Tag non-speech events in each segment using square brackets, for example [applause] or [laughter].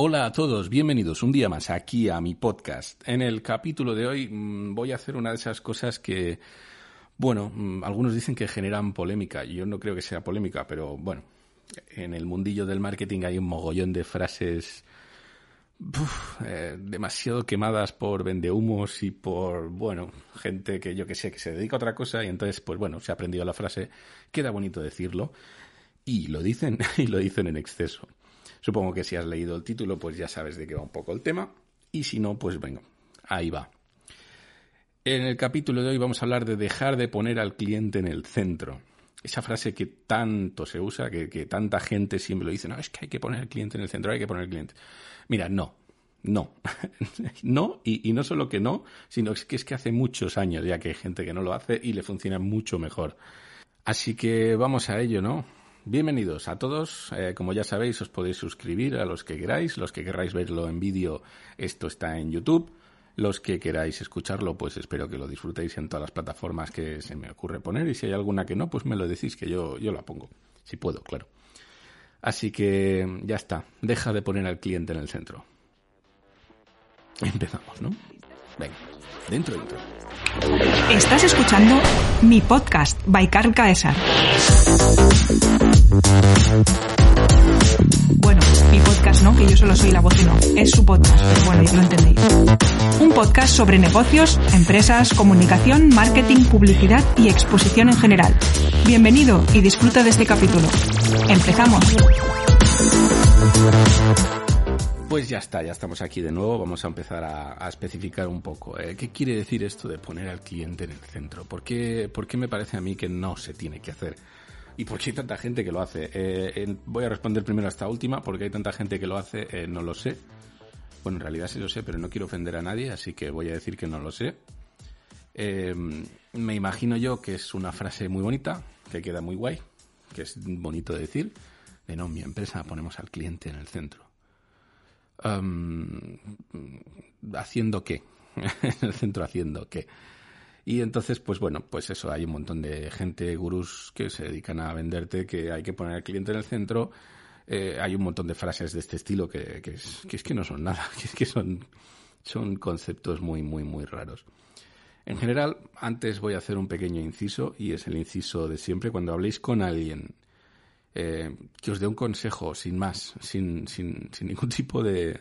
Hola a todos, bienvenidos un día más aquí a mi podcast. En el capítulo de hoy mm, voy a hacer una de esas cosas que, bueno, mm, algunos dicen que generan polémica. Yo no creo que sea polémica, pero bueno, en el mundillo del marketing hay un mogollón de frases eh, demasiado quemadas por vendehumos y por, bueno, gente que yo que sé, que se dedica a otra cosa y entonces, pues bueno, se ha aprendido la frase, queda bonito decirlo y lo dicen [laughs] y lo dicen en exceso. Supongo que si has leído el título, pues ya sabes de qué va un poco el tema. Y si no, pues venga, ahí va. En el capítulo de hoy vamos a hablar de dejar de poner al cliente en el centro. Esa frase que tanto se usa, que, tanta gente siempre lo dice, no, es que hay que poner al cliente en el centro, hay que poner al cliente. Mira, no, no, [laughs] no, y, y, no solo que no, sino que es que hace muchos años ya que hay gente que no lo hace y le funciona mucho mejor. Así que vamos a ello, ¿no? Bienvenidos a todos. Eh, como ya sabéis, os podéis suscribir a los que queráis. Los que queráis verlo en vídeo, esto está en YouTube. Los que queráis escucharlo, pues espero que lo disfrutéis en todas las plataformas que se me ocurre poner. Y si hay alguna que no, pues me lo decís que yo, yo la pongo. Si puedo, claro. Así que ya está. Deja de poner al cliente en el centro. Empezamos, ¿no? Venga, dentro, dentro. Estás escuchando mi podcast by Carl Caesar. Bueno, mi podcast no, que yo solo soy la voz y no. Es su podcast, pero bueno, ya lo entendéis. Un podcast sobre negocios, empresas, comunicación, marketing, publicidad y exposición en general. Bienvenido y disfruta de este capítulo. Empezamos. Pues ya está, ya estamos aquí de nuevo. Vamos a empezar a, especificar un poco. Eh, ¿Qué quiere decir esto de poner al cliente en el centro? ¿Por qué, ¿Por qué me parece a mí que no se tiene que hacer? ¿Y por qué hay tanta gente que lo hace? Eh, voy a responder primero a esta última. ¿Por qué hay tanta gente que lo hace? Eh, no lo sé. Bueno, en realidad sí lo sé, pero no quiero ofender a nadie, así que voy a decir que no lo sé. me imagino yo que es una frase muy bonita, que queda muy guay, que es bonito de decir, de no, mi empresa ponemos al cliente en el centro haciendo qué, [laughs] en el centro haciendo qué. Y entonces, pues bueno, pues eso, hay un montón de gente, gurús, que se dedican a venderte que hay que poner al cliente en el centro. Eh, hay un montón de frases de este estilo que, que, es, que, no son nada, [laughs] que que son, son conceptos muy, muy, muy raros. En general, antes voy a hacer un pequeño inciso, y es el inciso de siempre. Cuando habléis con alguien eh, que os dé un consejo sin más, sin, sin, sin ningún tipo de,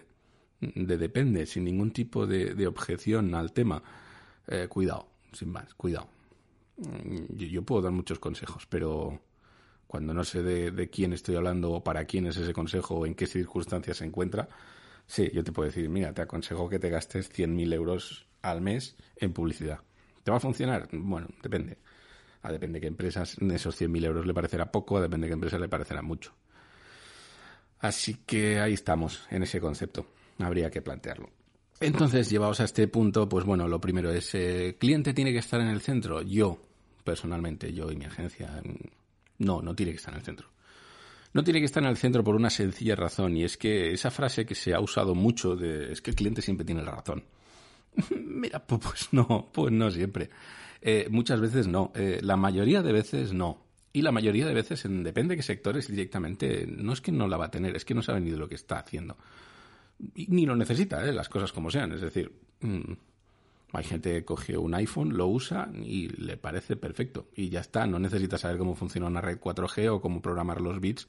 de, depende, sin ningún tipo de, de objeción al tema, eh, cuidado, sin más, cuidado. Mm, yo, puedo dar muchos consejos, pero cuando no sé de, de, quién estoy hablando o para quién es ese consejo o en qué circunstancias se encuentra, sí, yo te puedo decir, mira, te aconsejo que te gastes 100.000 euros al mes en publicidad. ¿Te va a funcionar? Bueno, depende. A depende de qué empresas, esos 100.000 euros le parecerá poco, a depende de qué empresa le parecerá mucho. Así que ahí estamos, en ese concepto. Habría que plantearlo. Entonces, llevados a este punto, pues bueno, lo primero es, ¿el eh, cliente tiene que estar en el centro? Yo, personalmente, yo y mi agencia, no, no tiene que estar en el centro. No tiene que estar en el centro por una sencilla razón, y es que esa frase que se ha usado mucho de es que el cliente siempre tiene la razón. [laughs] Mira, pues no, pues no siempre. Eh, muchas veces no. Eh, la mayoría de veces no. Y la mayoría de veces, en, depende de qué sectores, directamente, no es que no la va a tener, es que no sabe ni de lo que está haciendo. ni lo necesita, ¿eh? las cosas como sean. Es decir, mm, hay gente que coge un iPhone, lo usa y le parece perfecto. Y ya está, no necesita saber cómo funciona una red 4G o cómo programar los bits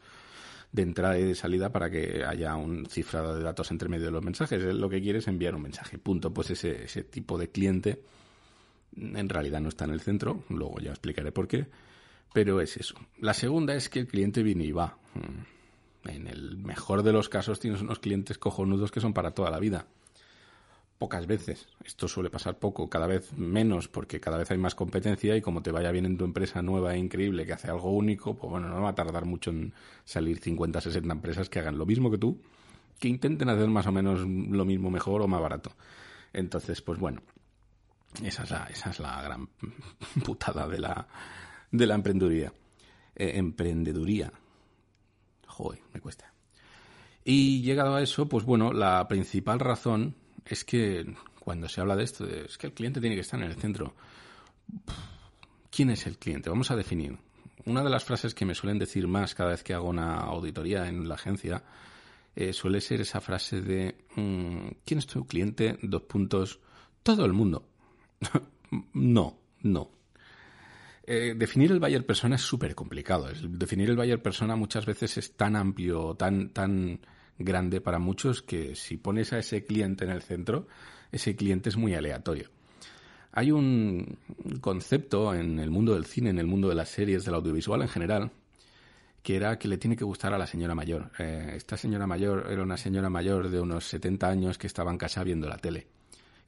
de entrada y de salida para que haya un cifrado de datos entre medio de los mensajes. Lo que quiere es enviar un mensaje. Punto. Pues ese, ese tipo de cliente en realidad no está en el centro, luego ya explicaré por qué, pero es eso. La segunda es que el cliente viene y va. Mm. En el mejor de los casos tienes unos clientes cojonudos que son para toda la vida. Pocas veces. Esto suele pasar poco, cada vez menos, porque cada vez hay más competencia y como te vaya bien en tu empresa nueva e increíble que hace algo único, pues bueno, no va a tardar mucho en salir 50, 60 empresas que hagan lo mismo que tú, que intenten hacer más o menos lo mismo mejor o más barato. Entonces, pues bueno, esa es la, esa es la gran [laughs] putada de la, de la emprendeduría. Eh, emprendeduría. Joder, me cuesta. Y llegado a eso, pues bueno, la principal razón es que cuando se habla de esto, es que el cliente tiene que estar en el centro. ¿Quién es el cliente? Vamos a definir. Una de las frases que me suelen decir más cada vez que hago una auditoría en la agencia eh, suele ser esa frase de mm, ¿quién es tu cliente? Dos puntos. Todo el mundo. No, no. Eh, definir el buyer persona es súper complicado. Definir el buyer persona muchas veces es tan amplio, tan, tan grande para muchos que si pones a ese cliente en el centro, ese cliente es muy aleatorio. Hay un concepto en el mundo del cine, en el mundo de las series, del audiovisual en general, que era que le tiene que gustar a la señora mayor. Eh, esta señora mayor era una señora mayor de unos 70 años que estaba en casa viendo la tele.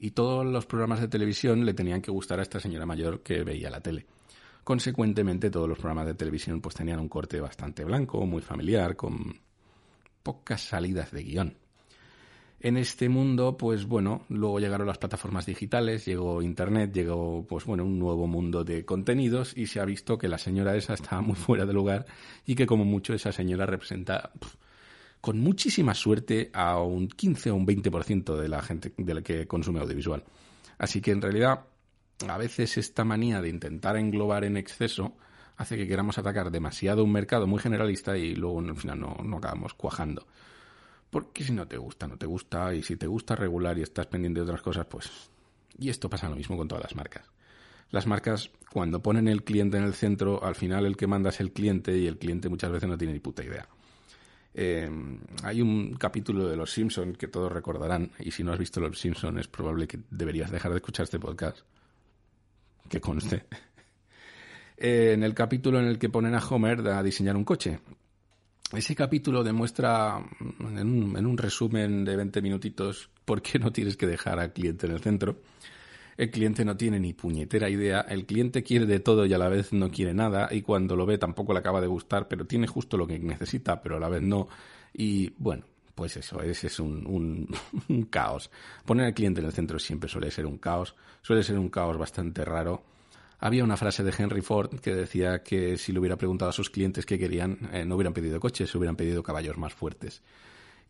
Y todos los programas de televisión le tenían que gustar a esta señora mayor que veía la tele. Consecuentemente, todos los programas de televisión pues tenían un corte bastante blanco, muy familiar, con pocas salidas de guion. En este mundo, pues bueno, luego llegaron las plataformas digitales, llegó Internet, llegó, pues bueno, un nuevo mundo de contenidos y se ha visto que la señora esa [laughs] estaba muy fuera de lugar y que como mucho esa señora representa con muchísima suerte a un 15 o un 20% de la gente de la que consume audiovisual. Así que en realidad, a veces esta manía de intentar englobar en exceso hace que queramos atacar demasiado un mercado muy generalista y luego al final no, no acabamos cuajando. Porque si no te gusta, no te gusta, y si te gusta regular y estás pendiente de otras cosas, pues... Y esto pasa lo mismo con todas las marcas. Las marcas, cuando ponen el cliente en el centro, al final el que manda es el cliente y el cliente muchas veces no tiene ni puta idea. Eh, hay un capítulo de Los Simpson que todos recordarán, y si no has visto Los Simpson es probable que deberías dejar de escuchar este podcast. Que conste. [laughs] En el capítulo en el que ponen a Homer a diseñar un coche ese capítulo demuestra en un, resumen de 20 minutitos por qué no tienes que dejar al cliente en el centro. El cliente no tiene ni puñetera idea, el cliente quiere de todo y a la vez no quiere nada y cuando lo ve tampoco le acaba de gustar, pero tiene justo lo que necesita, pero a la vez no. Y bueno, pues eso, ese es [laughs] un, caos. Poner al cliente en el centro siempre suele ser un caos, suele ser un caos bastante raro había una frase de Henry Ford que decía que si le hubiera preguntado a sus clientes qué querían, eh, no hubieran pedido coches, hubieran pedido caballos más fuertes.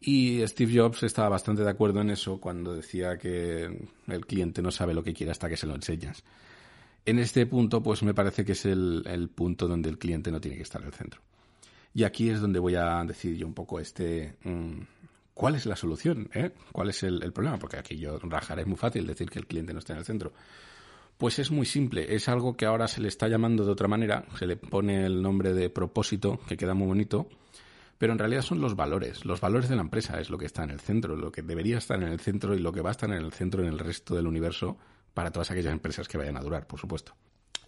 Y Steve Jobs estaba bastante de acuerdo en eso cuando decía que el cliente no sabe lo que quiere hasta que se lo enseñas. En este punto, pues me parece que es el, punto donde el cliente no tiene que estar en el centro. Y aquí es donde voy a decir yo un poco este... Mm, ¿Cuál es la solución? Eh? ¿Cuál es el, el, problema? Porque aquí yo rajaré, es muy fácil decir que el cliente no está en el centro. Pues es muy simple, es algo que ahora se le está llamando de otra manera, se le pone el nombre de propósito, que queda muy bonito, pero en realidad son los valores, los valores de la empresa es lo que está en el centro, lo que debería estar en el centro y lo que va a estar en el centro en el resto del universo para todas aquellas empresas que vayan a durar, por supuesto.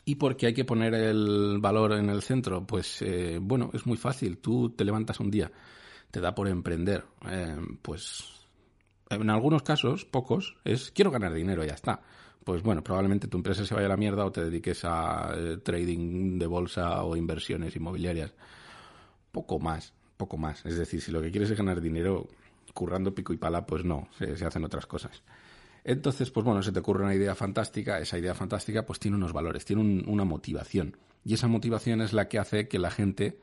¿Y por qué hay que poner el valor en el centro? Pues eh, bueno, es muy fácil, tú te levantas un día, te da por emprender, eh, pues en algunos casos, pocos, es quiero ganar dinero, y ya está pues bueno, probablemente tu empresa se vaya a la mierda o te dediques a eh, trading de bolsa o inversiones inmobiliarias. Poco más, poco más. Es decir, si lo que quieres es ganar dinero currando pico y pala, pues no, se, hacen otras cosas. Entonces, pues bueno, se te ocurre una idea fantástica, esa idea fantástica pues tiene unos valores, tiene una motivación. Y esa motivación es la que hace que la gente,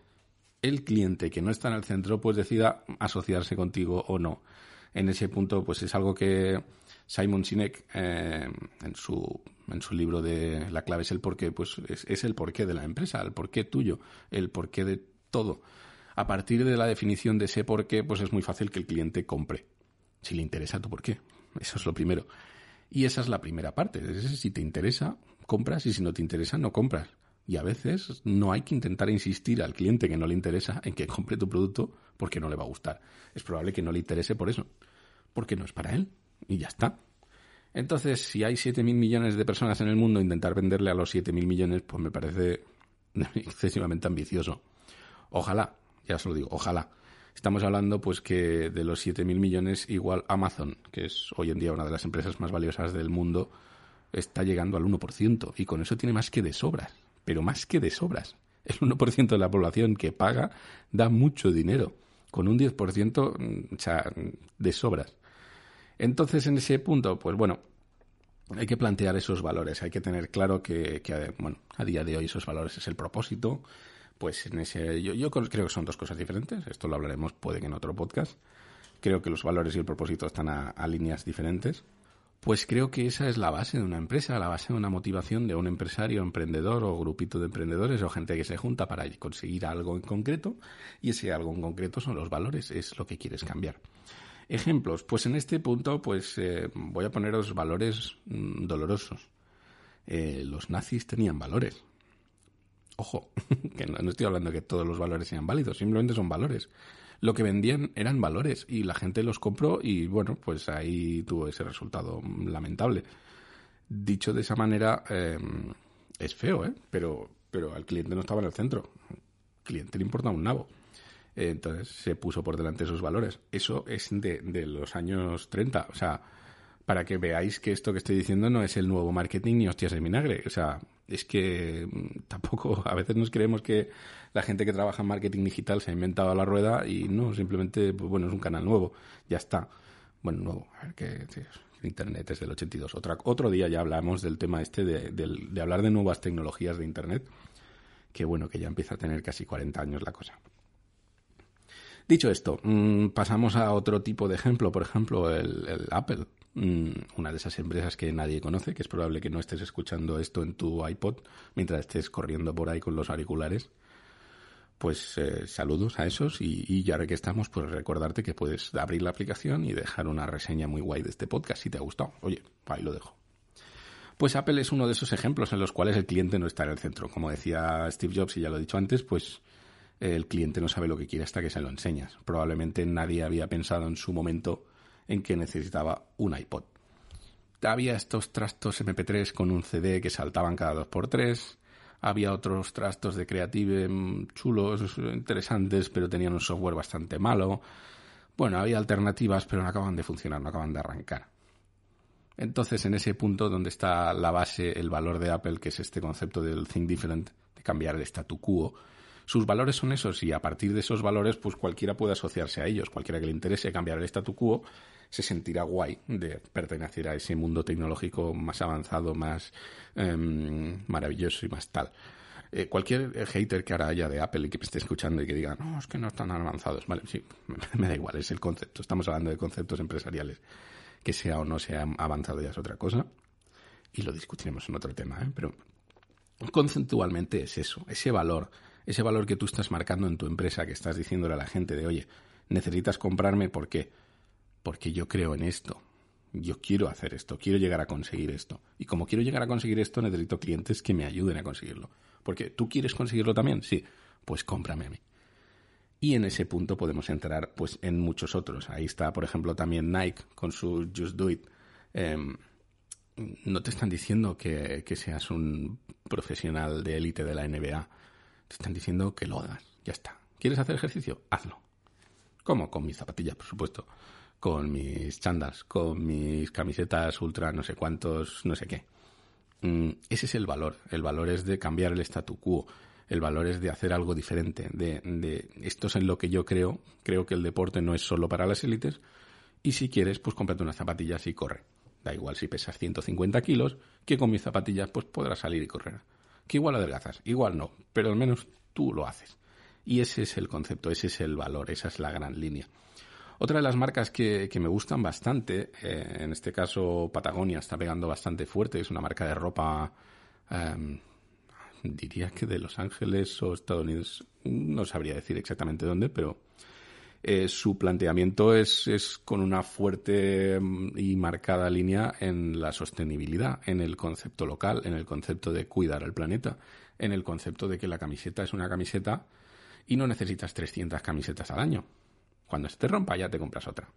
el cliente que no está en el centro, pues decida asociarse contigo o no. En ese punto, pues es algo que Simon Sinek, eh, en, su, en su libro de La clave es el porqué, pues es, el porqué de la empresa, el porqué tuyo, el porqué de todo. A partir de la definición de ese porqué, pues es muy fácil que el cliente compre. Si le interesa tu porqué. Eso es lo primero. Y esa es la primera parte. si te interesa, compras y si no te interesa, no compras. Y a veces no hay que intentar insistir al cliente que no le interesa en que compre tu producto porque no le va a gustar. Es probable que no le interese por eso, porque no es para él y ya está. Entonces, si hay 7.000 millones de personas en el mundo, intentar venderle a los 7.000 millones, pues me parece [laughs] excesivamente ambicioso. Ojalá, ya se lo digo, ojalá. Estamos hablando pues que de los 7.000 millones igual Amazon, que es hoy en día una de las empresas más valiosas del mundo, está llegando al 1% y con eso tiene más que de sobras, pero más que de sobras. El 1% de la población que paga da mucho dinero, con un 10% mm, o de sobras. Entonces, en ese punto, pues bueno, hay que plantear esos valores, hay que tener claro que, bueno, a día de hoy esos valores es el propósito. Pues en ese, yo, yo creo que son dos cosas diferentes, esto lo hablaremos puede que en otro podcast. Creo que los valores y el propósito están a, líneas diferentes. Pues creo que esa es la base de una empresa, la base de una motivación de un empresario, emprendedor o grupito de emprendedores o gente que se junta para conseguir algo en concreto y ese algo en concreto son los valores, es lo que quieres cambiar. Ejemplos, pues en este punto pues eh, voy a poneros valores mm, dolorosos. Eh, los nazis tenían valores. Ojo, [laughs] que no, estoy hablando de que todos los valores sean válidos, simplemente son valores lo que vendían eran valores y la gente los compró y bueno, pues ahí tuvo ese resultado lamentable. Dicho de esa manera, em, es feo, ¿eh? Pero, pero al cliente no estaba en el centro. Al cliente le importaba un nabo. Entonces se puso por delante sus valores. Eso es de, de los años 30. O sea, para que veáis que esto que estoy diciendo no es el nuevo marketing ni hostias de vinagre. O sea, es que mm, tampoco, [laughs] a veces nos creemos que la gente que trabaja en marketing digital se ha inventado la rueda y no, simplemente, pues bueno, es un canal nuevo, ya está. Bueno, nuevo, a ver qué, Internet es del 82. Otra, otro día ya hablamos del tema este de, de hablar de nuevas tecnologías de Internet, que bueno, que ya empieza a tener casi 40 años la cosa. Dicho esto, mm, pasamos a otro tipo de ejemplo, por ejemplo, el Apple. Mm, una de esas empresas que nadie conoce, que es probable que no estés escuchando esto en tu iPod mientras estés corriendo por ahí con los auriculares. Pues eh, saludos a esos y, y, ya que estamos, pues recordarte que puedes abrir la aplicación y dejar una reseña muy guay de este podcast si te ha gustado. Oye, ahí lo dejo. Pues Apple es uno de esos ejemplos en los cuales el cliente no está en el centro. Como decía Steve Jobs, y ya lo he dicho antes, pues el cliente no sabe lo que quiere hasta que se lo enseñas. Probablemente nadie había pensado en su momento en que necesitaba un iPod. Había estos trastos MP3 con un CD que saltaban cada dos por tres. Había otros trastos de Creative mm, chulos, interesantes, pero tenían un software bastante malo. Bueno, había alternativas, pero no acaban de funcionar, no acaban de arrancar. Entonces, en ese punto donde está la base, el valor de Apple, que es este concepto del think different, de cambiar el statu quo, sus valores son esos y a partir de esos valores, pues cualquiera puede asociarse a ellos, cualquiera que le interese cambiar el statu quo se sentirá guay de pertenecer a ese mundo tecnológico más avanzado, más em, maravilloso y más tal. Eh, cualquier hater que ahora haya de Apple y que me esté escuchando y que diga, no, es que no están avanzados, vale, sí, me, da igual, es el concepto, estamos hablando de conceptos empresariales, que sea o no sea avanzado ya es otra cosa, y lo discutiremos en otro tema, ¿eh? pero conceptualmente es eso, ese valor, ese valor que tú estás marcando en tu empresa, que estás diciéndole a la gente de, oye, necesitas comprarme, ¿por qué? Porque yo creo en esto. Yo quiero hacer esto, quiero llegar a conseguir esto. Y como quiero llegar a conseguir esto, necesito clientes que me ayuden a conseguirlo. Porque tú quieres conseguirlo también, sí, pues cómprame a mí. Y en ese punto podemos entrar pues en muchos otros. Ahí está, por ejemplo, también Nike con su Just Do It. Em, no te están diciendo que, que seas un profesional de élite de la NBA. Te están diciendo que lo hagas. Ya está. ¿Quieres hacer ejercicio? Hazlo. ¿Cómo? Con mis zapatillas, por supuesto con mis chandas, con mis camisetas ultra no sé cuántos, no sé qué. Mm, ese es el valor. El valor es de cambiar el statu quo. El valor es de hacer algo diferente. De, de esto es en lo que yo creo. Creo que el deporte no es solo para las élites. Y si quieres, pues cómprate unas zapatillas y corre. Da igual si pesas 150 kilos, que con mis zapatillas pues podrás salir y correr. Que igual adelgazas, igual no, pero al menos tú lo haces. Y ese es el concepto, ese es el valor, esa es la gran línea. Otra de las marcas que, me gustan bastante, eh, en este caso Patagonia está pegando bastante fuerte, es una marca de ropa, em, diría que de Los Ángeles o Estados Unidos, no sabría decir exactamente dónde, pero eh, su planteamiento es, es con una fuerte em, y marcada línea en la sostenibilidad, en el concepto local, en el concepto de cuidar al planeta, en el concepto de que la camiseta es una camiseta y no necesitas 300 camisetas al año cuando se te rompa ya te compras otra.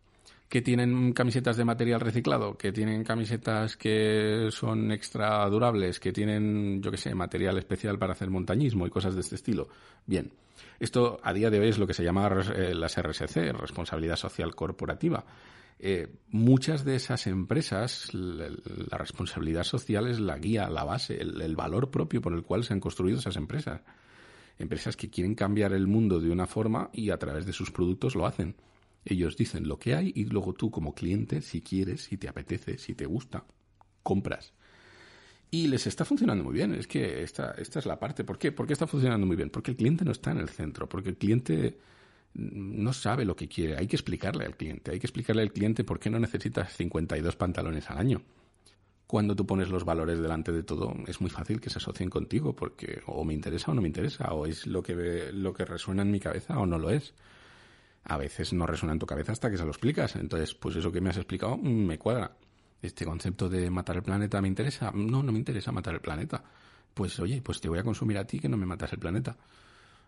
Que tienen camisetas de material reciclado, que tienen camisetas que son extra durables, que tienen, yo qué sé, material especial para hacer montañismo y cosas de este estilo. Bien, esto a día de hoy es lo que se llama eh, las RSC, Responsabilidad Social Corporativa. Eh, muchas de esas empresas, la, responsabilidad social es la guía, la base, el valor propio por el cual se han construido esas empresas empresas que quieren cambiar el mundo de una forma y a través de sus productos lo hacen. Ellos dicen lo que hay y luego tú como cliente, si quieres, si te apetece, si te gusta, compras. Y les está funcionando muy bien. Es que esta, esta es la parte. ¿Por qué? ¿Por qué está funcionando muy bien? Porque el cliente no está en el centro. Porque el cliente no sabe lo que quiere. Hay que explicarle al cliente. Hay que explicarle al cliente por qué no necesitas 52 pantalones al año. Cuando tú pones los valores delante de todo, es muy fácil que se asocien contigo porque o me interesa o no me interesa, o es lo que, lo que resuena en mi cabeza o no lo es. A veces no resuena en tu cabeza hasta que se lo explicas. Entonces, pues eso que me has explicado mm, me cuadra. Este concepto de matar el planeta me interesa. No, no me interesa matar el planeta. Pues oye, pues te voy a consumir a ti que no me matas el planeta.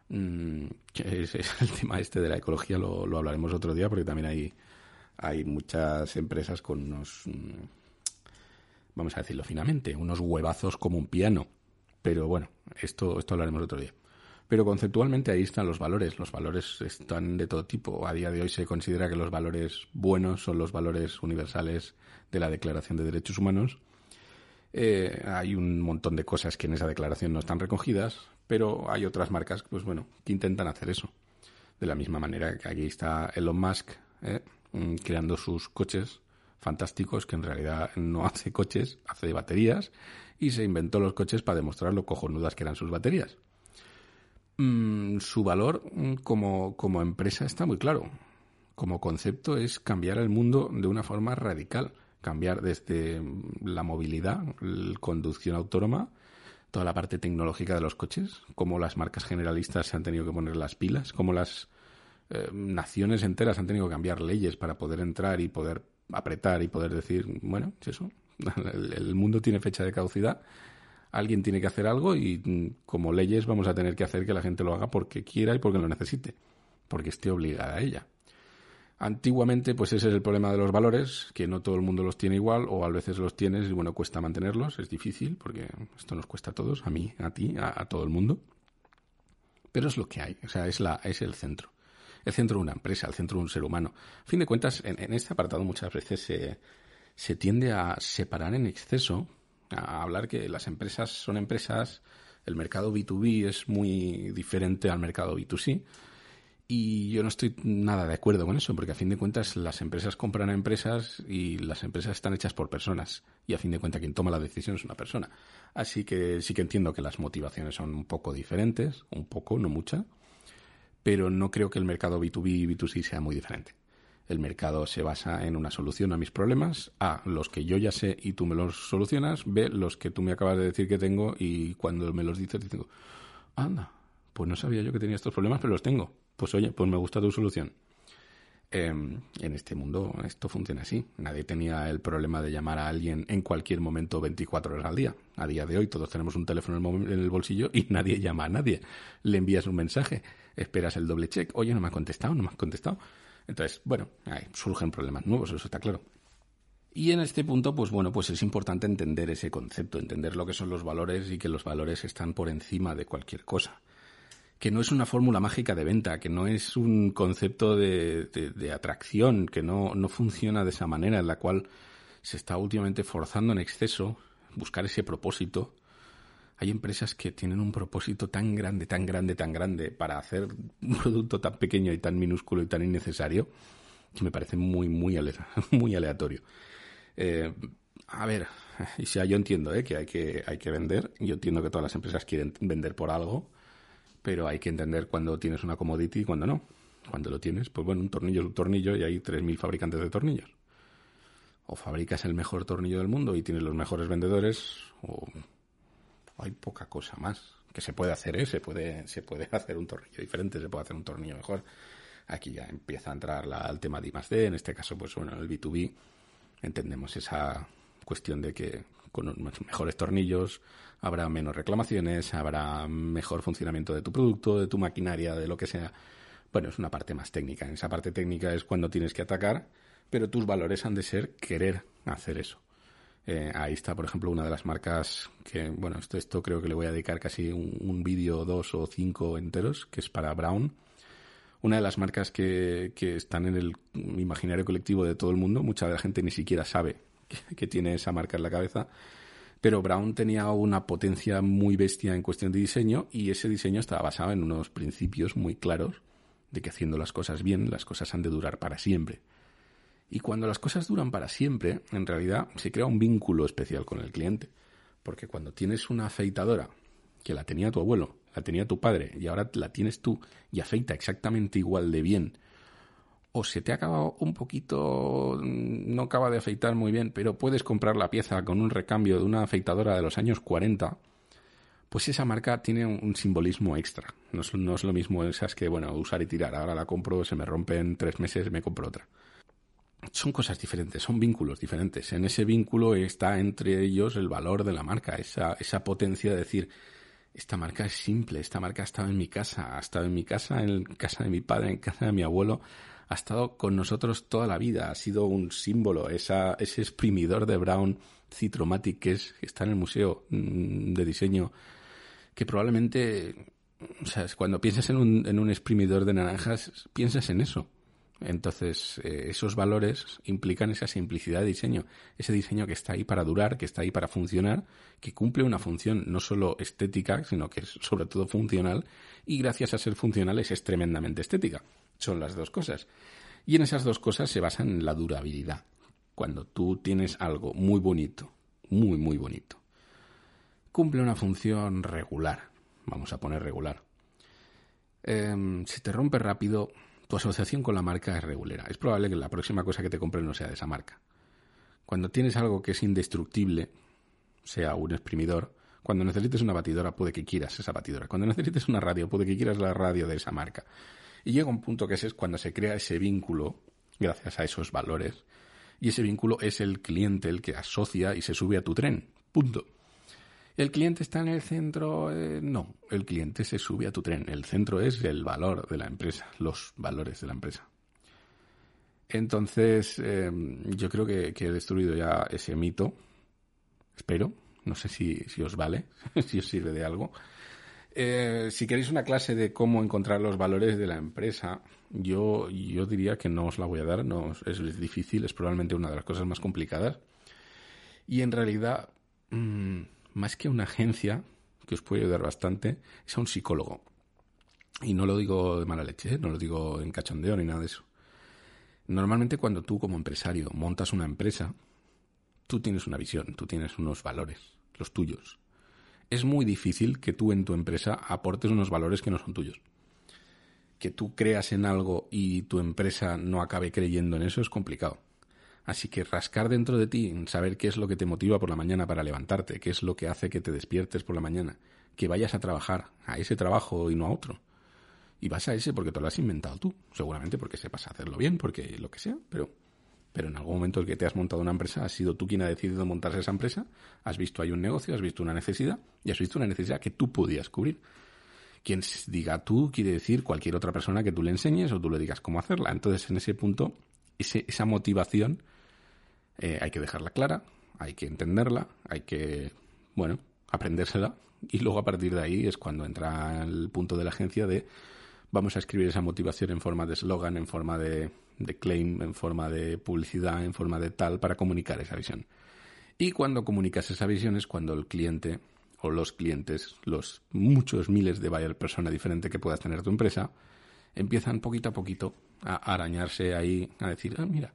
Mm, es, el tema este de la ecología lo, lo, hablaremos otro día porque también hay, hay muchas empresas con unos, mm, vamos a decirlo finamente, unos huevazos como un piano. Pero bueno, esto, esto hablaremos otro día. Pero conceptualmente ahí están los valores. Los valores están de todo tipo. A día de hoy se considera que los valores buenos son los valores universales de la Declaración de Derechos Humanos. Eh, hay un montón de cosas que en esa declaración no están recogidas, pero hay otras marcas, pues bueno, que intentan hacer eso. De la misma manera que aquí está Elon Musk eh, mm, creando sus coches fantásticos, que en realidad no [laughs] hace coches, hace baterías, y se inventó los coches para demostrar lo cojonudas que eran sus baterías. Mm, su valor mm, como, como empresa está muy claro. Como concepto es cambiar el mundo de una forma radical. Cambiar desde la movilidad, la conducción autónoma, toda la parte tecnológica de los coches, cómo las marcas generalistas se han tenido que poner las pilas, cómo las eh, naciones enteras han tenido que cambiar leyes para poder entrar y poder apretar y poder decir, bueno, es eso, el, mundo tiene fecha de caducidad, alguien tiene que hacer algo y mm, como leyes vamos a tener que hacer que la gente lo haga porque quiera y porque lo necesite, porque esté obligada a ella. Antiguamente, pues ese es el problema de los valores, que no todo el mundo los tiene igual, o a veces los tienes y bueno, cuesta mantenerlos, es difícil, porque esto nos cuesta a todos, a mí, a ti, a, todo el mundo. Pero es lo que hay, o sea, es, la, es el centro. El centro de una empresa, el centro de un ser humano. A fin de cuentas, en, este apartado muchas veces se, se tiende a separar en exceso, a hablar que las empresas son empresas, el mercado B2B es muy diferente al mercado B2C y yo no estoy nada de acuerdo con eso, porque a fin de cuentas las empresas compran a empresas y las empresas están hechas por personas. Y a fin de cuentas quien toma la decisión es una persona. Así que sí que entiendo que las motivaciones son un poco diferentes, un poco, no mucha, pero no creo que el mercado B2B y B2C sea muy diferente. El mercado se basa en una solución a mis problemas, A, los que yo ya sé y tú me los solucionas, B, los que tú me acabas de decir que tengo y cuando me los dices digo, anda, pues no sabía yo que tenía estos problemas, pero los tengo pues oye, pues me gusta tu solución. Em, en este mundo esto funciona así. Nadie tenía el problema de llamar a alguien en cualquier momento 24 horas al día. A día de hoy todos tenemos un teléfono en el bolsillo y [laughs] nadie llama a nadie. Le envías un mensaje, esperas el doble check. Oye, no me ha contestado, no me ha contestado. Entonces, bueno, surgen problemas nuevos, eso está claro. Y en este punto, pues bueno, pues es importante entender ese concepto, entender lo que son los valores y que los valores están por encima de cualquier cosa que no es una fórmula mágica de venta, que no es un concepto de, atracción, que no, no funciona de esa manera en la cual se está últimamente forzando en exceso buscar ese propósito. Hay empresas que tienen un propósito tan grande, tan grande, tan grande para hacer un producto tan pequeño y tan minúsculo y tan innecesario que me parece muy, muy, [laughs] aleatorio. Eh, a ver, yo entiendo ¿eh? que, hay que hay que vender, yo entiendo que todas las empresas quieren vender por algo, pero hay que entender cuando tienes una commodity y cuando no. Cuando lo tienes, pues bueno, un tornillo es un tornillo y hay 3.000 fabricantes de tornillos. O fabricas el mejor tornillo del mundo y tienes los mejores vendedores, o hay poca cosa más que se puede hacer, ¿eh? se, puede, se puede [laughs] hacer un tornillo diferente, se puede hacer un tornillo mejor. Aquí ya empieza a entrar la, el tema de I+D, en este caso, pues bueno, el B2B, entendemos esa cuestión de que con mejores tornillos habrá menos reclamaciones, habrá mejor funcionamiento de tu producto, de tu maquinaria, de lo que sea. Bueno, es una parte más técnica. Esa parte técnica es cuando tienes que atacar, pero tus valores han de ser querer hacer eso. Eh, ahí está, por ejemplo, una de las marcas que, bueno, esto, esto creo que le voy a dedicar casi un, un vídeo, dos o cinco enteros, que es para Brown. Una de las marcas que, que están en el imaginario colectivo de todo el mundo, mucha de la gente ni siquiera sabe [laughs] que, tiene esa marca en la cabeza. Pero Brown tenía una potencia muy bestia en cuestión de diseño y ese diseño estaba basado en unos principios muy claros de que haciendo las cosas bien, las cosas han de durar para siempre. Y cuando las cosas duran para siempre, en realidad se crea un vínculo especial con el cliente. Porque cuando tienes una afeitadora, que la tenía tu abuelo, la tenía tu padre y ahora la tienes tú y afeita exactamente igual de bien, o se te ha acabado un poquito, no acaba de afeitar muy bien, pero puedes comprar la pieza con un recambio de una afeitadora de los años 40, pues esa marca tiene un, simbolismo extra. No es, lo mismo esas que, bueno, usar y tirar. Ahora la compro, se me rompe en tres meses, me compro otra. Son cosas diferentes, son vínculos diferentes. En ese vínculo está entre ellos el valor de la marca, esa potencia de decir, esta marca es simple, esta marca ha estado en mi casa, ha estado en mi casa, en casa de mi padre, en casa de mi abuelo, ha estado con nosotros toda la vida, ha sido un símbolo, esa, ese exprimidor de Brown Citromatic que, es, está en el Museo mm, de Diseño, que probablemente, o sea, cuando piensas en un, en un exprimidor de naranjas, piensas en eso. Entonces, eh, esos valores implican esa simplicidad de diseño, ese diseño que está ahí para durar, que está ahí para funcionar, que cumple una función no solo estética, sino que es sobre todo funcional, y gracias a ser funcional es tremendamente estética. Son las dos cosas. Y en esas dos cosas se basan en la durabilidad. Cuando tú tienes algo muy bonito, muy, muy bonito, cumple una función regular, vamos a poner regular. Em, si te rompe rápido, tu asociación con la marca es regulera. Es probable que la próxima cosa que te compres no sea de esa marca. Cuando tienes algo que es indestructible, sea un exprimidor, cuando necesites una batidora puede que quieras esa batidora. Cuando necesites una radio puede que quieras la radio de esa marca. Y llega un punto que es cuando se crea ese vínculo, gracias a esos valores, y ese vínculo es el cliente el que asocia y se sube a tu tren. Punto. ¿El cliente está en el centro? Eh, no, el cliente se sube a tu tren. El centro es el valor de la empresa, los valores de la empresa. Entonces, em, yo creo que, he destruido ya ese mito. Espero. No sé si, si os vale, [laughs] si os sirve de algo. Eh, si queréis una clase de cómo encontrar los valores de la empresa, yo, yo diría que no os la voy a dar, no, es, difícil, es probablemente una de las cosas más complicadas. Y en realidad, mm, más que una agencia, que os puede ayudar bastante, es a un psicólogo. Y no lo digo de mala leche, ¿eh? no lo digo en cachondeo ni nada de eso. Normalmente cuando tú como empresario montas una empresa, tú tienes una visión, tú tienes unos valores, los tuyos es muy difícil que tú en tu empresa aportes unos valores que no son tuyos. Que tú creas en algo y tu empresa no acabe creyendo en eso es complicado. Así que rascar dentro de ti, saber qué es lo que te motiva por la mañana para levantarte, qué es lo que hace que te despiertes por la mañana, que vayas a trabajar a ese trabajo y no a otro. Y vas a ese porque te lo has inventado tú, seguramente porque sepas hacerlo bien, porque lo que sea, pero pero en algún momento el que te has montado una empresa, has sido tú quien ha decidido montarse esa empresa, has visto ahí un negocio, has visto una necesidad y has visto una necesidad que tú podías cubrir. Quien diga tú quiere decir cualquier otra persona que tú le enseñes o tú le digas cómo hacerla. Entonces, en ese punto, esa motivación eh, hay que dejarla clara, hay que entenderla, hay que, bueno, aprendérsela y luego a partir de ahí es cuando entra el punto de la agencia de vamos a escribir esa motivación en forma de eslogan, en forma de, claim, en forma de publicidad, en forma de tal, para comunicar esa visión. Y cuando comunicas esa visión es cuando el cliente o los clientes, los muchos miles de buyer persona diferente que puedas tener tu empresa, empiezan poquito a poquito a arañarse ahí, a decir, ah, mira,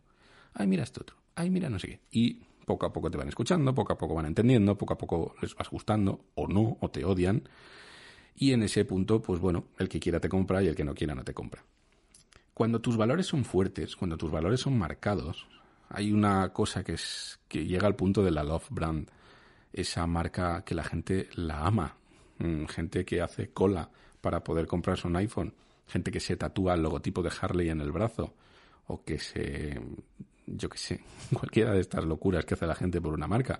ay, mira esto otro, ay, mira no sé qué. Y poco a poco te van escuchando, poco a poco van entendiendo, poco a poco les vas gustando, o no, o te odian, y en ese punto, pues bueno, el que quiera te compra y el que no quiera no te compra. Cuando tus valores son fuertes, cuando tus valores son marcados, hay una cosa que es que llega al punto de la love brand, esa marca que la gente la ama, mm, gente que hace cola para poder comprarse un iPhone, gente que se tatúa el logotipo de Harley en el brazo o que se yo qué sé, [laughs] cualquiera de estas locuras que hace la gente por una marca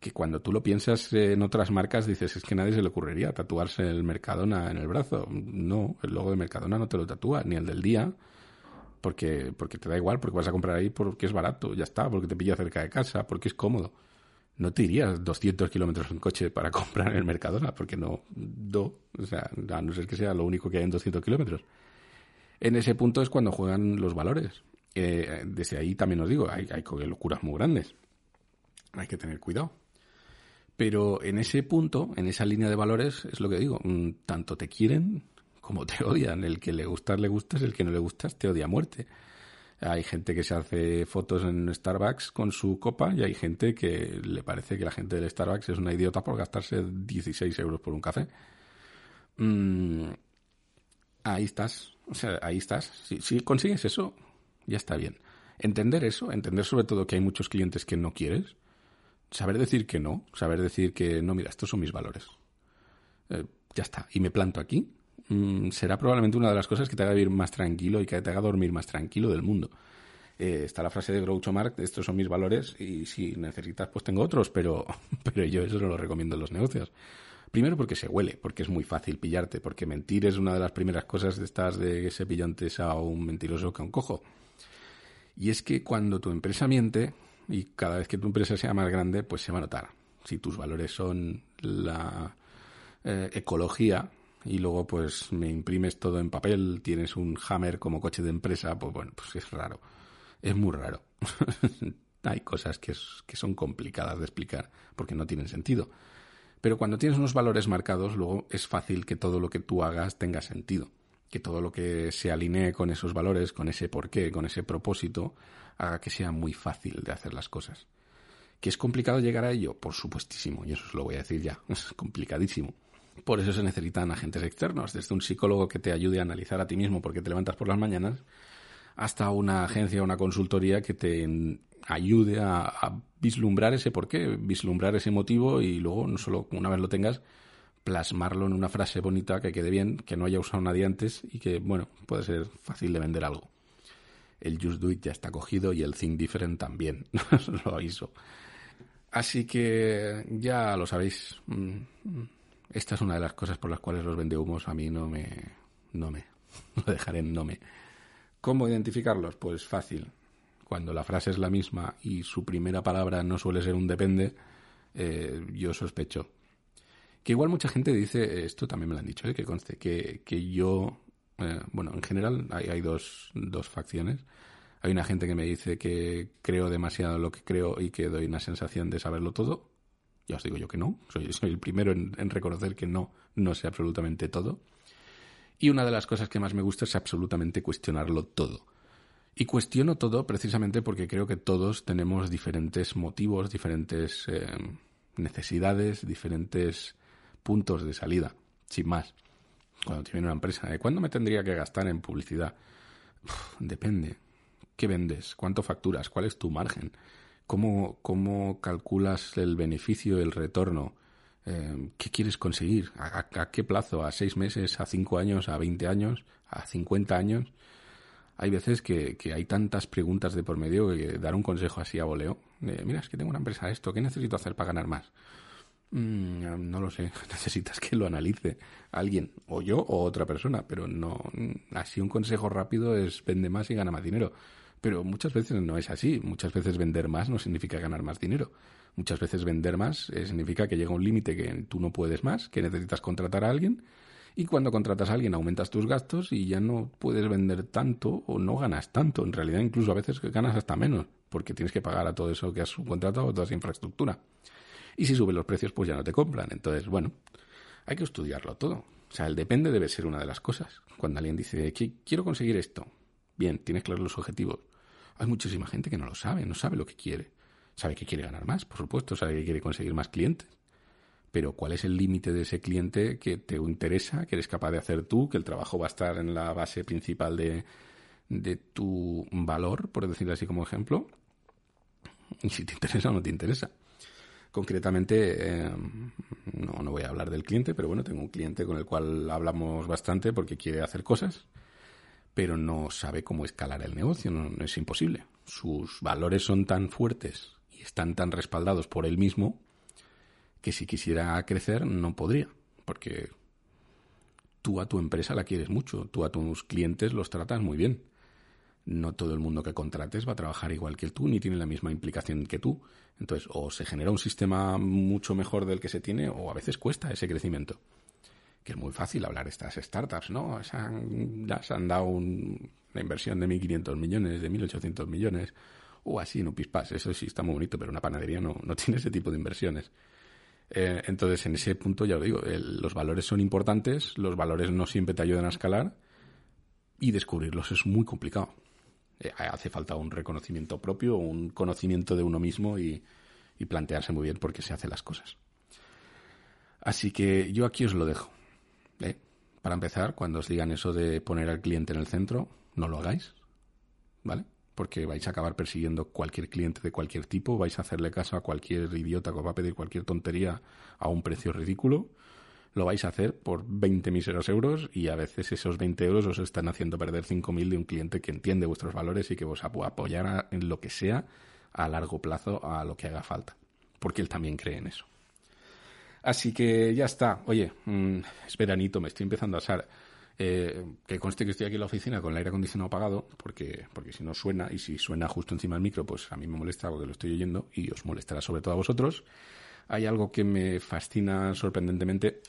que cuando tú lo piensas en otras marcas dices, es que nadie se le ocurriría tatuarse el Mercadona en el brazo. No, el logo de Mercadona no te lo tatúa, ni el del día, porque, porque te da igual, porque vas a comprar ahí porque es barato, ya está, porque te pilla cerca de casa, porque es cómodo. No te irías 200 kilómetros en coche para [laughs] comprar en el Mercadona, porque no, no, o sea, a no ser que sea lo único que hay en 200 kilómetros. En ese punto es cuando juegan los valores. Eh, desde ahí también os digo, hay, hay locuras muy grandes. Hay que tener cuidado. Pero en ese punto, en esa línea de valores, es lo que digo, mm, tanto te quieren como te odian. El que le gustas, le gustas, el que no le gustas, te odia a muerte. Hay gente que se hace fotos en Starbucks con su copa y hay gente que le parece que la gente del Starbucks es una idiota por gastarse 16 euros por un café. mm, ahí estás. O sea, ahí estás. Si, si consigues eso, ya está bien. Entender eso, entender sobre todo que hay muchos clientes que no quieres, saber decir que no, saber decir que no, mira, estos son mis valores. Eh, ya está. Y me planto aquí. Mm, será probablemente una de las cosas que te haga vivir más tranquilo y que te haga dormir más tranquilo del mundo. Eh, está la frase de Groucho Marx, estos son mis valores y si necesitas pues tengo otros, pero, [laughs] pero yo eso no lo recomiendo en los negocios. Primero porque se huele, porque es muy fácil pillarte, porque mentir es una de las primeras cosas de estas de ese a un mentiroso que a un cojo. Y es que cuando tu empresa miente, y cada vez que tu empresa sea más grande, pues se va a notar. Si tus valores son la eh, ecología y luego pues me imprimes todo en papel, tienes un Hammer como coche de empresa, pues bueno, pues es raro. Es muy raro. [laughs] Hay cosas que, que son complicadas de explicar porque no tienen sentido. Pero cuando tienes unos valores marcados, luego es fácil que todo lo que tú hagas tenga sentido. Que todo lo que se alinee con esos valores, con ese porqué, con ese propósito, haga que sea muy fácil de hacer las cosas. ¿Que es complicado llegar a ello? Por supuestísimo, y eso os lo voy a decir ya, [laughs] es complicadísimo. Por eso se necesitan agentes externos, desde un psicólogo que te ayude a analizar a ti mismo porque te levantas por las mañanas, hasta una agencia o una consultoría que te ayude a, vislumbrar ese porqué, vislumbrar ese motivo y luego, no solo una vez lo tengas, plasmarlo en una frase bonita que quede bien, que no haya usado nadie antes y que, bueno, puede ser fácil de vender algo. El Just Do It ya está cogido y el Think Different también, [laughs] lo aviso. Así que ya lo sabéis. Mm, esta es una de las cosas por las cuales los vendehumos a mí no me. no me. [laughs] lo dejaré en no me. ¿Cómo identificarlos? Pues fácil cuando la frase es la misma y su primera palabra no suele ser un depende, eh, yo sospecho. Que igual mucha gente dice, esto también me lo han dicho, eh, que conste, que, que yo, eh, bueno, en general hay, hay dos, dos facciones. Hay una gente que me dice que creo demasiado lo que creo y que doy una sensación de saberlo todo. Ya os digo yo que no. Soy, [laughs] el primero en, reconocer que no, no sé absolutamente todo. Y una de las cosas que más me gusta es absolutamente cuestionarlo todo. Y cuestiono todo precisamente porque creo que todos tenemos diferentes motivos, diferentes eh, necesidades, diferentes puntos de salida, sin más. Cuando te viene una empresa. ¿cuándo me tendría que gastar en publicidad? depende. ¿Qué vendes? ¿Cuánto facturas? ¿Cuál es tu margen? ¿Cómo, cómo calculas el beneficio, el retorno? Eh, ¿Qué quieres conseguir? ¿A, ¿A, qué plazo? ¿A seis meses? ¿A cinco años? ¿A veinte años? ¿A cincuenta años? hay veces que, hay tantas preguntas de por medio que dar un consejo así a voleo, mira, es que tengo una empresa esto, ¿qué necesito hacer para ganar más? Mm, no lo sé, [laughs] necesitas que lo analice alguien, o yo o otra persona, pero no, así un consejo rápido es vende más y gana más dinero. Pero muchas veces no es así, muchas veces vender más no significa ganar más dinero. Muchas veces vender más eh, significa que llega un límite que tú no puedes más, que necesitas contratar a alguien y cuando contratas a alguien aumentas tus gastos y ya no puedes vender tanto o no ganas tanto. En realidad incluso a veces ganas hasta menos porque tienes que pagar a todo eso que has subcontratado, toda esa infraestructura. Y si suben los precios pues ya no te compran. Entonces, bueno, hay que estudiarlo todo. O sea, el depende debe ser una de las cosas. Cuando alguien dice, quiero conseguir esto, bien, tienes claros los objetivos. Hay muchísima gente que no lo sabe, no sabe lo que quiere. Sabe que quiere ganar más, por supuesto, sabe que quiere conseguir más clientes pero ¿cuál es el límite de ese cliente que te interesa, que eres capaz de hacer tú, que el trabajo va a estar en la base principal de, de tu valor, por decirlo así como ejemplo? Y si te [laughs] interesa o no te interesa. Concretamente, eh, no, no voy a hablar del cliente, pero bueno, tengo un cliente con el cual hablamos bastante porque quiere hacer cosas, pero no sabe cómo escalar el negocio, no, no es imposible. Sus valores son tan fuertes y están tan respaldados por él mismo que si quisiera crecer no podría, porque tú a tu empresa la quieres mucho, tú a tus clientes los tratas muy bien. No todo el mundo que contrates va a trabajar igual que tú, ni tiene la misma implicación que tú. Entonces, o se genera un sistema mucho mejor del que se tiene, o a veces cuesta ese crecimiento. Que es muy fácil hablar de estas startups, ¿no? Se han, dado una inversión de 1.500 millones, de 1.800 millones, o así, no pispas. Eso sí está muy bonito, pero una panadería no, no [laughs] tiene ese tipo de inversiones. Eh, entonces, en ese punto, ya lo digo, los valores son importantes, los valores no siempre te ayudan a escalar y descubrirlos es muy complicado. Eh, hace falta un reconocimiento propio, un conocimiento de uno mismo y, plantearse muy bien por qué se hacen las cosas. Así que yo aquí os lo dejo. ¿eh? para empezar, cuando os digan eso de poner al cliente en el centro, no lo hagáis, ¿vale? Porque vais a acabar persiguiendo cualquier cliente de cualquier tipo, vais a hacerle caso a cualquier idiota que os va a pedir cualquier tontería a un precio ridículo. Lo vais a hacer por 20 míseros euros y a veces esos 20 euros os están haciendo perder 5.000 de un cliente que entiende vuestros valores y que os apoyará en lo que sea a largo plazo a lo que haga falta. Porque él también cree en eso. Así que ya está. Oye, mm, es veranito, me estoy empezando a asar. Eh, que conste que estoy aquí en la oficina con el aire acondicionado apagado, porque, porque si no suena, y si suena justo encima del micro, pues a mí me molesta porque lo estoy oyendo y os molestará sobre todo a vosotros. Hay algo que me fascina sorprendentemente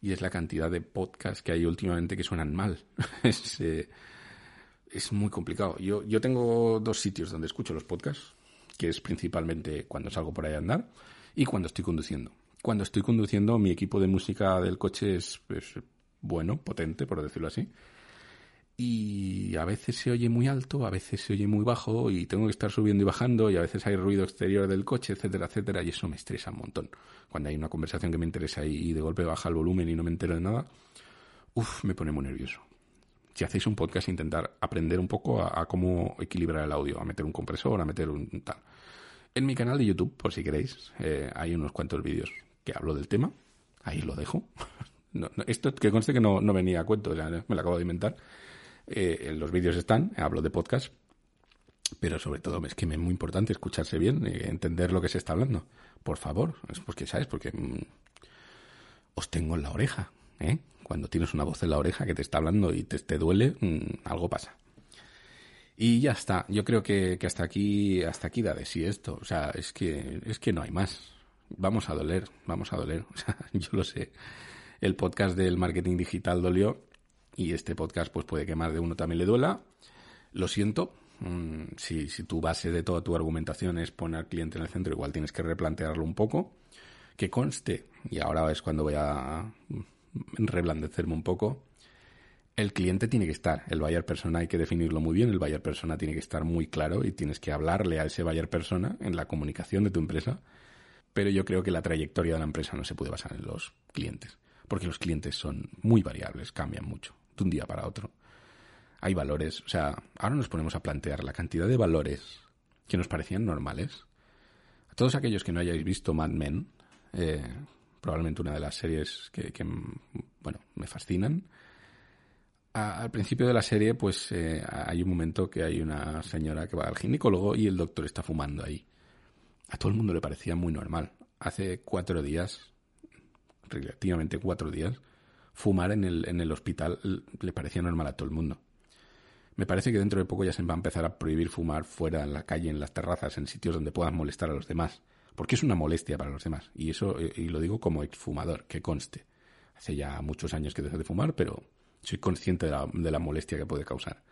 y es la cantidad de podcasts que hay últimamente que suenan mal. [laughs] es, eh, es muy complicado. Yo, yo tengo dos sitios donde escucho los podcasts, que es principalmente cuando salgo por ahí a andar y cuando estoy conduciendo. Cuando estoy conduciendo, mi equipo de música del coche es, bueno, potente, por decirlo así. Y a veces se oye muy alto, a veces se oye muy bajo y tengo que estar subiendo y bajando y a veces hay ruido exterior del coche, etcétera, etcétera, y eso me estresa un montón. Cuando hay una conversación que me interesa y de golpe baja el volumen y no me entero de nada, uff, me pone muy nervioso. Si hacéis un podcast, intentar aprender un poco a, cómo equilibrar el audio, a meter un compresor, a meter un tal. En mi canal de YouTube, por si queréis, eh, hay unos cuantos vídeos que hablo del tema. Ahí lo dejo. [laughs] esto que conste que no, venía a cuento, me lo acabo de inventar. Eh, los vídeos están, hablo de podcast, pero sobre todo es que es muy importante escucharse bien, y entender lo que se está hablando. Por favor, es porque, ¿sabes? Porque mm, os tengo en la oreja, ¿eh? Cuando tienes una voz en la oreja que te está hablando y te, te duele, mm, algo pasa. Y ya está. Yo creo que, que, hasta aquí, hasta aquí da de sí esto. O sea, es que, es que no hay más. Vamos a doler, vamos a doler. [laughs] O sea, yo lo sé. El podcast del marketing digital dolió y este podcast pues puede que más de uno también le duela. Lo siento. Mm, si, si tu base de toda tu argumentación es poner al cliente en el centro, igual tienes que replantearlo un poco. Que conste, y ahora es cuando voy a reblandecerme un poco, el cliente tiene que estar. El buyer persona hay que definirlo muy bien. El buyer persona tiene que estar muy claro y tienes que hablarle a ese buyer persona en la comunicación de tu empresa. Pero yo creo que la trayectoria de la empresa no se puede basar en los clientes. Porque los clientes son muy variables, cambian mucho un día para otro. Hay valores, o sea, ahora nos ponemos a plantear la cantidad de valores que nos parecían normales. A todos aquellos que no hayáis visto Mad Men, eh, probablemente una de las series que, bueno, me fascinan. al principio de la serie, pues eh, hay un momento que hay una señora que va al ginecólogo y el doctor está fumando ahí. A todo el mundo le parecía muy normal. Hace cuatro días, relativamente cuatro días, fumar en el, en el hospital le parecía normal a todo el mundo. Me parece que dentro de poco ya se va a empezar a prohibir fumar fuera en la calle, en las terrazas, en sitios donde puedan molestar a los demás. Porque es una molestia para los demás. Y eso, eh, y lo digo como exfumador, que conste. Hace ya muchos años que dejé de fumar, pero soy consciente de la, de la molestia que puede causar.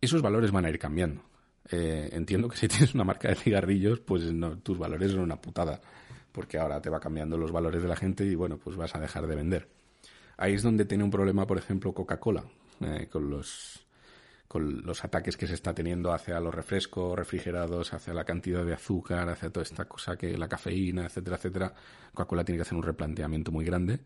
Esos valores van a ir cambiando. Eh, entiendo que si tienes una marca de cigarrillos, pues no, tus valores son una putada. Porque ahora te va cambiando los valores de la gente y bueno, pues vas a dejar de vender. Ahí es donde tiene un problema, por ejemplo, Coca-Cola, eh, con los con los ataques que se está teniendo hacia los refrescos refrigerados, hacia la cantidad de azúcar, hacia toda esta cosa que la cafeína, etcétera, etcétera. Coca-Cola tiene que hacer un replanteamiento muy grande.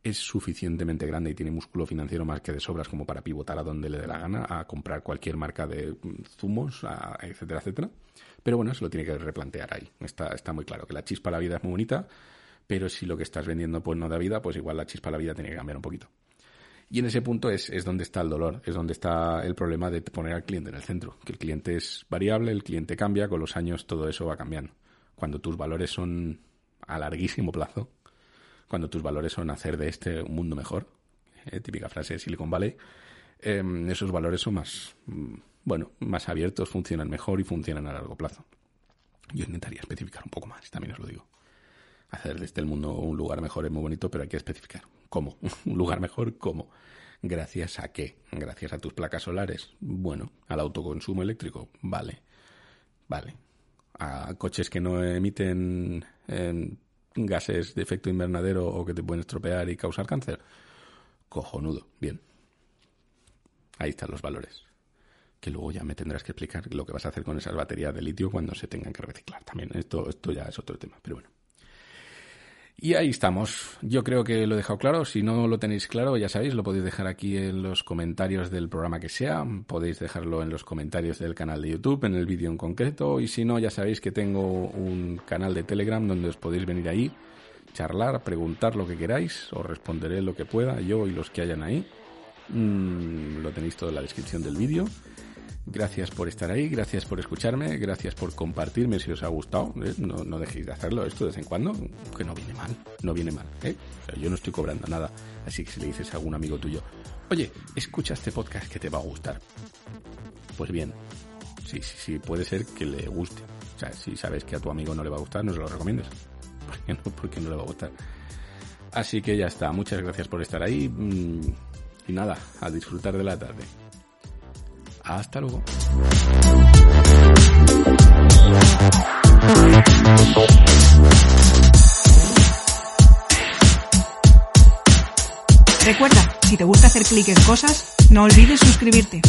Es suficientemente grande y tiene músculo financiero más que de sobras como para pivotar a donde le dé la gana, a comprar cualquier marca de zumos, etcétera, etcétera. Pero bueno, se lo tiene que replantear ahí. Está, está muy claro que la chispa a la vida es muy bonita, pero si lo que estás vendiendo pues no da vida, pues igual la chispa a la vida tiene que cambiar un poquito. Y en ese punto es, es donde está el dolor, es donde está el problema de poner al cliente en el centro. Que el cliente es variable, el cliente cambia, con los años todo eso va cambiando. Cuando tus valores son a larguísimo plazo, cuando tus valores son hacer de este un mundo mejor, eh, típica frase de Silicon Valley, em, esos valores son más, mm, bueno, más abiertos, funcionan mejor y funcionan a largo plazo. Yo intentaría especificar un poco más, también os lo digo hacer de este mundo un lugar mejor es muy bonito, pero hay que especificar cómo. [laughs] un lugar mejor, cómo. ¿Gracias a qué? ¿Gracias a tus placas solares? Bueno, al autoconsumo eléctrico, vale. Vale. A coches que no emiten gases de efecto invernadero o que te pueden estropear y causar cáncer. Cojonudo, bien. Ahí están los valores. Que luego ya me tendrás que explicar lo que vas a hacer con esas baterías de litio cuando se tengan que reciclar. También esto, esto ya es otro tema, pero bueno. Y ahí estamos. Yo creo que lo he dejado claro. Si no lo tenéis claro, ya sabéis, lo podéis dejar aquí en los comentarios del programa que sea. Podéis dejarlo en los comentarios del canal de YouTube, en el vídeo en concreto. Y si no, ya sabéis que tengo un canal de Telegram donde os podéis venir ahí, charlar, preguntar lo que queráis. Os responderé lo que pueda, yo y los que hayan ahí. Mm, lo tenéis todo en la descripción del vídeo. Gracias por estar ahí, gracias por escucharme, gracias por compartirme si os ha gustado. ¿eh? No, dejéis de hacerlo esto de vez en cuando, que no viene mal, no viene mal. ¿eh? yo no estoy cobrando nada, así que si le dices a algún amigo tuyo, oye, escucha este podcast que te va a gustar. Pues bien, sí, sí, sí, puede ser que le guste. O sea, si sabes que a tu amigo no le va a gustar, no se lo recomiendes. [laughs] Porque no, porque no le va a gustar. Así que ya está, muchas gracias por estar ahí. Mm, y nada, a disfrutar de la tarde. Hasta luego. Recuerda, si te gusta hacer clic en cosas, no olvides suscribirte.